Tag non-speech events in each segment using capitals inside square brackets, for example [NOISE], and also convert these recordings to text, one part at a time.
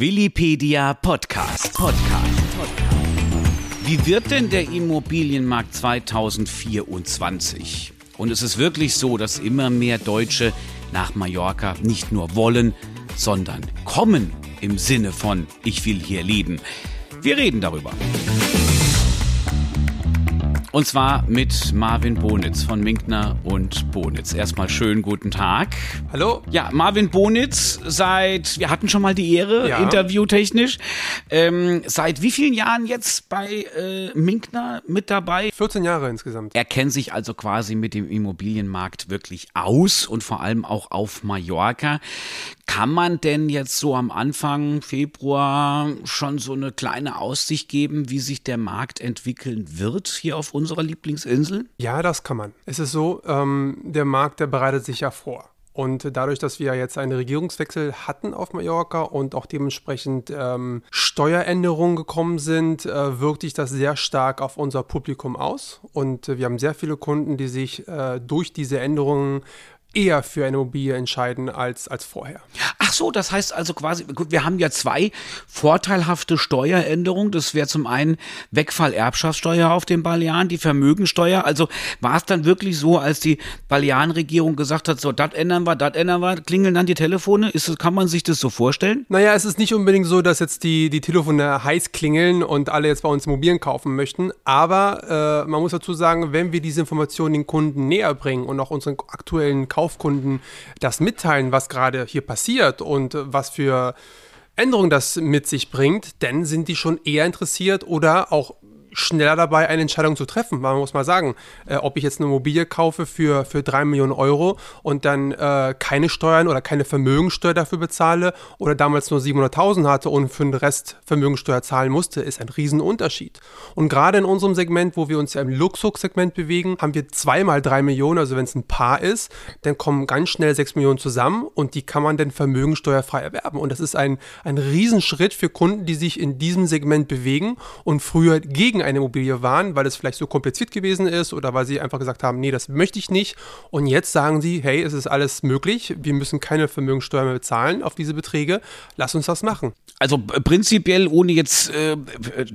Willipedia Podcast. Podcast. Wie wird denn der Immobilienmarkt 2024? Und es ist wirklich so, dass immer mehr Deutsche nach Mallorca nicht nur wollen, sondern kommen im Sinne von ich will hier leben. Wir reden darüber. Und zwar mit Marvin Bonitz von Minkner und Bonitz. Erstmal schönen guten Tag. Hallo. Ja, Marvin Bonitz seit, wir hatten schon mal die Ehre, ja. interviewtechnisch. Ähm, seit wie vielen Jahren jetzt bei äh, Minkner mit dabei? 14 Jahre insgesamt. Er kennt sich also quasi mit dem Immobilienmarkt wirklich aus und vor allem auch auf Mallorca. Kann man denn jetzt so am Anfang Februar schon so eine kleine Aussicht geben, wie sich der Markt entwickeln wird hier auf unserer Lieblingsinsel? Ja, das kann man. Es ist so, ähm, der Markt, der bereitet sich ja vor. Und dadurch, dass wir jetzt einen Regierungswechsel hatten auf Mallorca und auch dementsprechend ähm, Steueränderungen gekommen sind, äh, wirkt sich das sehr stark auf unser Publikum aus. Und äh, wir haben sehr viele Kunden, die sich äh, durch diese Änderungen eher für eine Immobilie entscheiden als, als vorher. Ach so, das heißt also quasi, gut, wir haben ja zwei vorteilhafte Steueränderungen. Das wäre zum einen Wegfall Erbschaftssteuer auf den Balearen, die Vermögensteuer. Also war es dann wirklich so, als die Balearenregierung gesagt hat, so, das ändern wir, das ändern wir, klingeln dann die Telefone? Ist kann man sich das so vorstellen? Naja, es ist nicht unbedingt so, dass jetzt die, die Telefone heiß klingeln und alle jetzt bei uns Immobilien kaufen möchten. Aber äh, man muss dazu sagen, wenn wir diese Informationen den Kunden näher bringen und auch unseren aktuellen Kauf Kaufkunden das mitteilen, was gerade hier passiert und was für Änderungen das mit sich bringt, dann sind die schon eher interessiert oder auch schneller dabei, eine Entscheidung zu treffen. Man muss mal sagen, äh, ob ich jetzt eine Immobilie kaufe für, für 3 Millionen Euro und dann äh, keine Steuern oder keine Vermögensteuer dafür bezahle oder damals nur 700.000 hatte und für den Rest Vermögensteuer zahlen musste, ist ein Riesenunterschied. Und gerade in unserem Segment, wo wir uns ja im Luxussegment bewegen, haben wir zweimal 3 Millionen, also wenn es ein Paar ist, dann kommen ganz schnell 6 Millionen zusammen und die kann man dann vermögensteuerfrei erwerben. Und das ist ein, ein Riesenschritt für Kunden, die sich in diesem Segment bewegen und früher gegen gegen eine Immobilie waren, weil es vielleicht so kompliziert gewesen ist oder weil sie einfach gesagt haben, nee, das möchte ich nicht. Und jetzt sagen sie, hey, es ist alles möglich, wir müssen keine Vermögensteuer mehr bezahlen auf diese Beträge, lass uns das machen. Also prinzipiell, ohne jetzt äh,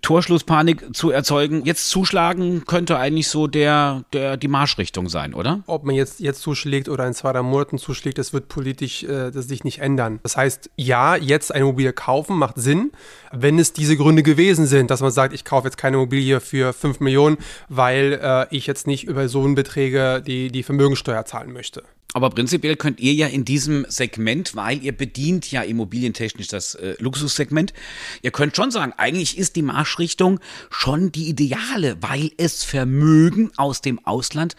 Torschlusspanik zu erzeugen, jetzt zuschlagen könnte eigentlich so der, der die Marschrichtung sein, oder? Ob man jetzt, jetzt zuschlägt oder in zwei, drei Monaten zuschlägt, das wird politisch äh, das sich nicht ändern. Das heißt, ja, jetzt eine Immobilie kaufen macht Sinn, wenn es diese Gründe gewesen sind, dass man sagt, ich kaufe jetzt keine Immobilie Immobilie für 5 Millionen, weil äh, ich jetzt nicht über so einen Beträge die, die Vermögensteuer zahlen möchte. Aber prinzipiell könnt ihr ja in diesem Segment, weil ihr bedient ja immobilientechnisch das äh, Luxussegment, ihr könnt schon sagen, eigentlich ist die Marschrichtung schon die ideale, weil es Vermögen aus dem Ausland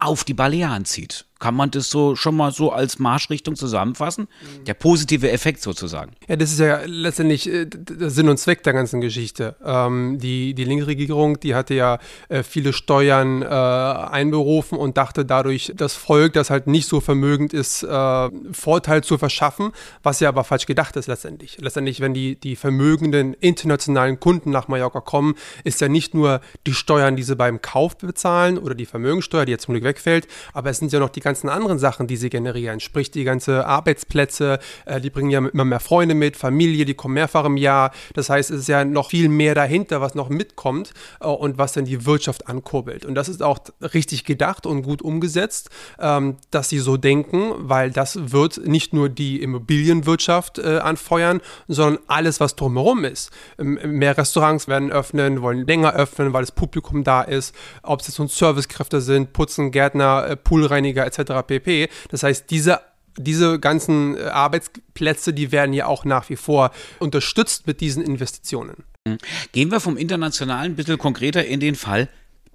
auf die Balearen zieht. Kann man das so schon mal so als Marschrichtung zusammenfassen? Der positive Effekt sozusagen. Ja, das ist ja letztendlich äh, der Sinn und Zweck der ganzen Geschichte. Ähm, die, die Linksregierung, die hatte ja äh, viele Steuern äh, einberufen und dachte dadurch, das Volk, das halt nicht so vermögend ist, äh, Vorteil zu verschaffen, was ja aber falsch gedacht ist letztendlich. Letztendlich, wenn die, die vermögenden internationalen Kunden nach Mallorca kommen, ist ja nicht nur die Steuern, die sie beim Kauf bezahlen oder die Vermögensteuer, die jetzt zum Glück wegfällt, aber es sind ja noch die ganzen anderen Sachen, die sie generieren. Sprich, die ganze Arbeitsplätze, äh, die bringen ja immer mehr Freunde mit, Familie, die kommen mehrfach im Jahr. Das heißt, es ist ja noch viel mehr dahinter, was noch mitkommt äh, und was dann die Wirtschaft ankurbelt. Und das ist auch richtig gedacht und gut umgesetzt, ähm, dass sie so denken, weil das wird nicht nur die Immobilienwirtschaft äh, anfeuern, sondern alles, was drumherum ist. Ähm, mehr Restaurants werden öffnen, wollen länger öffnen, weil das Publikum da ist. Ob es jetzt nun Servicekräfte sind, Putzen, Gärtner, äh, Poolreiniger etc etc. pp. Das heißt, diese diese ganzen äh, Arbeitsplätze, die werden ja auch nach wie vor unterstützt mit diesen Investitionen. Mhm. Gehen wir vom internationalen ein bisschen konkreter in den Fall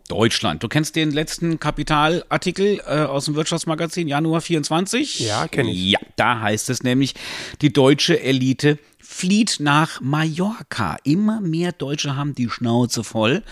Deutschland. Du kennst den letzten Kapitalartikel äh, aus dem Wirtschaftsmagazin Januar 24? Ja, kenne ich. Ja, da heißt es nämlich, die deutsche Elite flieht nach Mallorca. Immer mehr Deutsche haben die Schnauze voll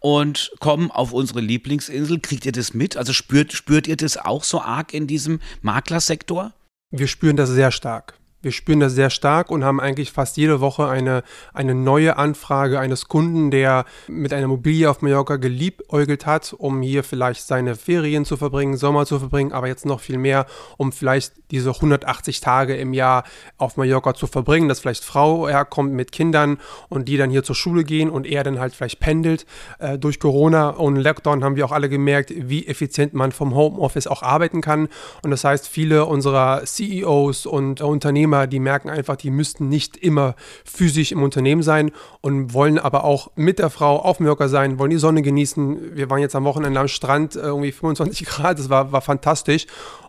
und kommen auf unsere Lieblingsinsel. Kriegt ihr das mit? Also spürt, spürt ihr das auch so arg in diesem Maklersektor? Wir spüren das sehr stark. Wir spüren das sehr stark und haben eigentlich fast jede Woche eine, eine neue Anfrage eines Kunden, der mit einer Immobilie auf Mallorca geliebäugelt hat, um hier vielleicht seine Ferien zu verbringen, Sommer zu verbringen, aber jetzt noch viel mehr, um vielleicht diese 180 Tage im Jahr auf Mallorca zu verbringen, dass vielleicht Frau herkommt mit Kindern und die dann hier zur Schule gehen und er dann halt vielleicht pendelt. Äh, durch Corona und Lockdown haben wir auch alle gemerkt, wie effizient man vom Homeoffice auch arbeiten kann. Und das heißt, viele unserer CEOs und Unternehmer, die merken einfach, die müssten nicht immer physisch im Unternehmen sein und wollen aber auch mit der Frau auf Mallorca sein, wollen die Sonne genießen. Wir waren jetzt am Wochenende am Strand, äh, irgendwie 25 [LAUGHS] Grad, das war, war fantastisch.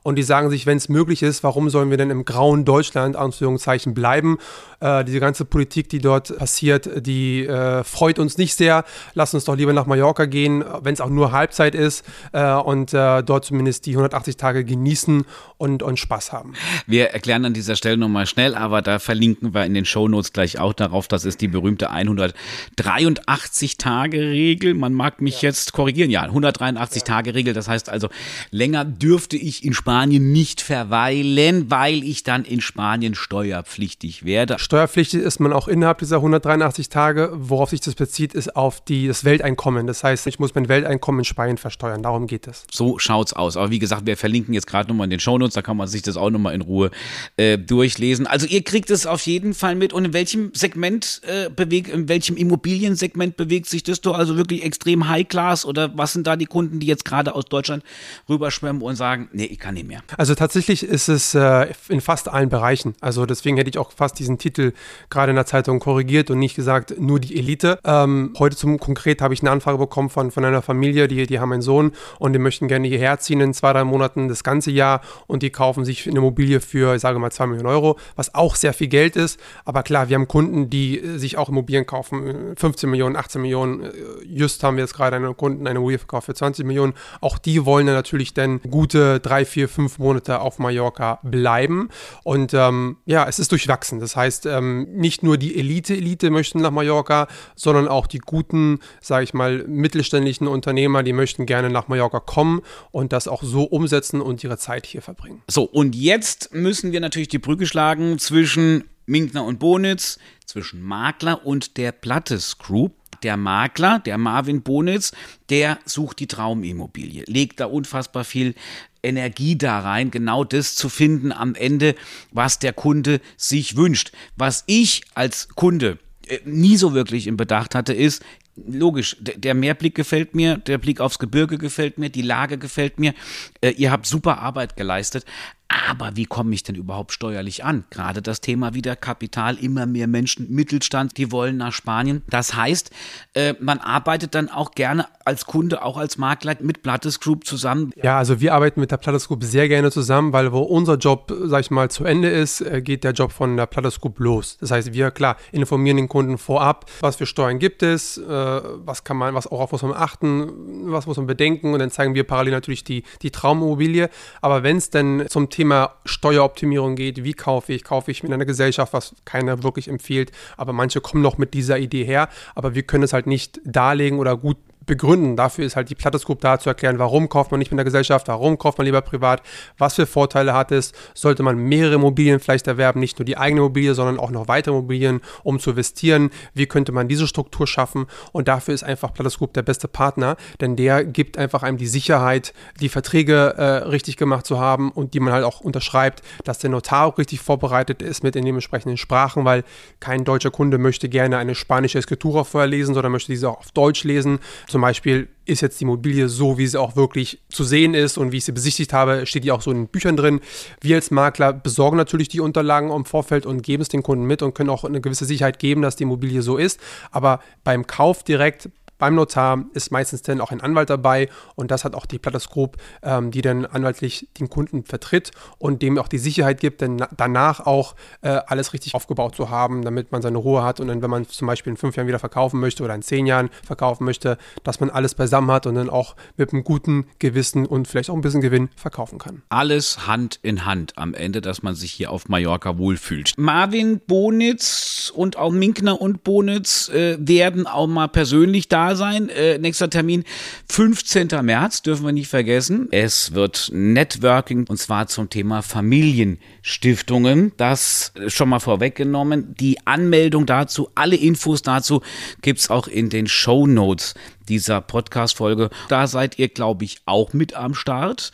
Und die sagen sich, wenn es möglich ist, warum sollen wir denn im grauen Deutschland, Anführungszeichen, bleiben? Äh, diese ganze Politik, die dort passiert, die äh, freut uns nicht sehr. Lass uns doch lieber nach Mallorca gehen, wenn es auch nur Halbzeit ist äh, und äh, dort zumindest die 180 Tage genießen und, und Spaß haben. Wir erklären an dieser Stelle nochmal schnell, aber da verlinken wir in den Shownotes gleich auch darauf. Das ist die berühmte 183-Tage-Regel. Man mag mich ja. jetzt korrigieren. Ja, 183-Tage-Regel. Das heißt also, länger dürfte ich in Spanien nicht verweilen, weil ich dann in Spanien steuerpflichtig werde. Steuerpflichtig ist man auch innerhalb dieser 183 Tage. Worauf sich das bezieht, ist auf die, das Welteinkommen. Das heißt, ich muss mein Welteinkommen in Spanien versteuern. Darum geht es. So schaut's aus. Aber wie gesagt, wir verlinken jetzt gerade nochmal in den Shownotes, da kann man sich das auch nochmal in Ruhe äh, durchlesen. Also ihr kriegt es auf jeden Fall mit. Und in welchem Segment äh, bewegt, in welchem Immobiliensegment bewegt sich das? Also wirklich extrem High Class oder was sind da die Kunden, die jetzt gerade aus Deutschland rüberschwemmen und sagen, nee, ich kann nicht mehr? Also tatsächlich ist es äh, in fast allen Bereichen. Also deswegen hätte ich auch fast diesen Titel gerade in der Zeitung korrigiert und nicht gesagt, nur die Elite. Ähm, heute zum konkret habe ich eine Anfrage bekommen von, von einer Familie, die, die haben einen Sohn und die möchten gerne hierher ziehen in zwei, drei Monaten das ganze Jahr und die kaufen sich eine Immobilie für, ich sage mal, zwei Millionen Euro, was auch sehr viel Geld ist. Aber klar, wir haben Kunden, die äh, sich auch Immobilien kaufen, 15 Millionen, 18 Millionen. Äh, just haben wir jetzt gerade einen Kunden eine Immobilie verkauft für 20 Millionen. Auch die wollen natürlich dann gute drei, vier, fünf Monate auf Mallorca bleiben. Und ähm, ja, es ist durchwachsen. Das heißt, ähm, nicht nur die Elite-Elite möchten nach Mallorca, sondern auch die guten, sage ich mal, mittelständischen Unternehmer, die möchten gerne nach Mallorca kommen und das auch so umsetzen und ihre Zeit hier verbringen. So, und jetzt müssen wir natürlich die Brücke schlagen zwischen Minkner und Bonitz, zwischen Makler und der Plattes Group. Der Makler, der Marvin Bonitz, der sucht die Traumimmobilie, legt da unfassbar viel Energie da rein, genau das zu finden am Ende, was der Kunde sich wünscht. Was ich als Kunde äh, nie so wirklich im Bedacht hatte, ist, logisch, der Meerblick gefällt mir, der Blick aufs Gebirge gefällt mir, die Lage gefällt mir. Äh, ihr habt super Arbeit geleistet, aber wie komme ich denn überhaupt steuerlich an? Gerade das Thema wieder Kapital, immer mehr Menschen, Mittelstand, die wollen nach Spanien. Das heißt, äh, man arbeitet dann auch gerne als Kunde, auch als Makler mit Plattes Group zusammen. Ja, also wir arbeiten mit der Plattes Group sehr gerne zusammen, weil wo unser Job, sag ich mal, zu Ende ist, äh, geht der Job von der Plattes Group los. Das heißt, wir, klar, informieren den Kunden vorab, was für Steuern gibt es, äh, was kann man, was auch auf muss man achten, was muss man bedenken und dann zeigen wir parallel natürlich die, die Traumimmobilie. Aber wenn es denn zum Thema Steueroptimierung geht, wie kaufe ich, kaufe ich mit einer Gesellschaft, was keiner wirklich empfiehlt, aber manche kommen noch mit dieser Idee her, aber wir können es halt nicht darlegen oder gut begründen. Dafür ist halt die Plattes Group da zu erklären, warum kauft man nicht mit der Gesellschaft, warum kauft man lieber privat, was für Vorteile hat es, sollte man mehrere Immobilien vielleicht erwerben, nicht nur die eigene Immobilie, sondern auch noch weitere Immobilien, um zu investieren, wie könnte man diese Struktur schaffen und dafür ist einfach Plattes Group der beste Partner, denn der gibt einfach einem die Sicherheit, die Verträge äh, richtig gemacht zu haben und die man halt auch unterschreibt, dass der Notar auch richtig vorbereitet ist mit den dementsprechenden Sprachen, weil kein deutscher Kunde möchte gerne eine spanische Escritura vorher lesen, sondern möchte diese auch auf Deutsch lesen. Zum zum Beispiel ist jetzt die Immobilie so, wie sie auch wirklich zu sehen ist und wie ich sie besichtigt habe, steht die auch so in den Büchern drin. Wir als Makler besorgen natürlich die Unterlagen im Vorfeld und geben es den Kunden mit und können auch eine gewisse Sicherheit geben, dass die Immobilie so ist. Aber beim Kauf direkt beim Notar ist meistens dann auch ein Anwalt dabei und das hat auch die Platters Group, ähm, die dann anwaltlich den Kunden vertritt und dem auch die Sicherheit gibt, dann danach auch äh, alles richtig aufgebaut zu haben, damit man seine Ruhe hat und dann, wenn man zum Beispiel in fünf Jahren wieder verkaufen möchte oder in zehn Jahren verkaufen möchte, dass man alles beisammen hat und dann auch mit einem guten Gewissen und vielleicht auch ein bisschen Gewinn verkaufen kann. Alles Hand in Hand am Ende, dass man sich hier auf Mallorca wohlfühlt. Marvin Bonitz und auch Minkner und Bonitz äh, werden auch mal persönlich da da sein. Äh, nächster Termin 15. März, dürfen wir nicht vergessen. Es wird Networking und zwar zum Thema Familienstiftungen. Das schon mal vorweggenommen. Die Anmeldung dazu, alle Infos dazu gibt's auch in den Show Notes dieser Podcast-Folge. Da seid ihr, glaube ich, auch mit am Start.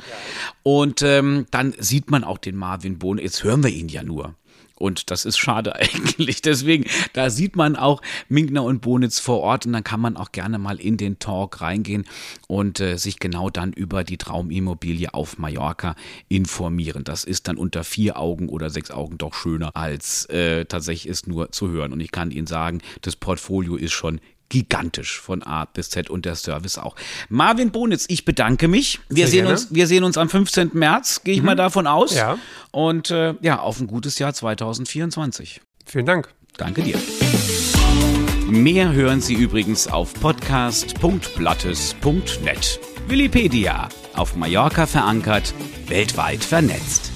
Und ähm, dann sieht man auch den Marvin Bohn. Jetzt hören wir ihn ja nur. Und das ist schade [LAUGHS] eigentlich. Deswegen, da sieht man auch Minkner und Bonitz vor Ort und dann kann man auch gerne mal in den Talk reingehen und äh, sich genau dann über die Traumimmobilie auf Mallorca informieren. Das ist dann unter vier Augen oder sechs Augen doch schöner, als äh, tatsächlich es nur zu hören. Und ich kann Ihnen sagen, das Portfolio ist schon gigantisch von A bis Z und der Service auch. Marvin Bonitz, ich bedanke mich. Wir, sehen uns, wir sehen uns am 15. März, gehe ich mhm. mal davon aus. Ja. Und äh, ja, auf ein gutes Jahr 2024. Vielen Dank. Danke dir. Mehr hören Sie übrigens auf podcast.blattes.net. Willipedia, auf Mallorca verankert, weltweit vernetzt.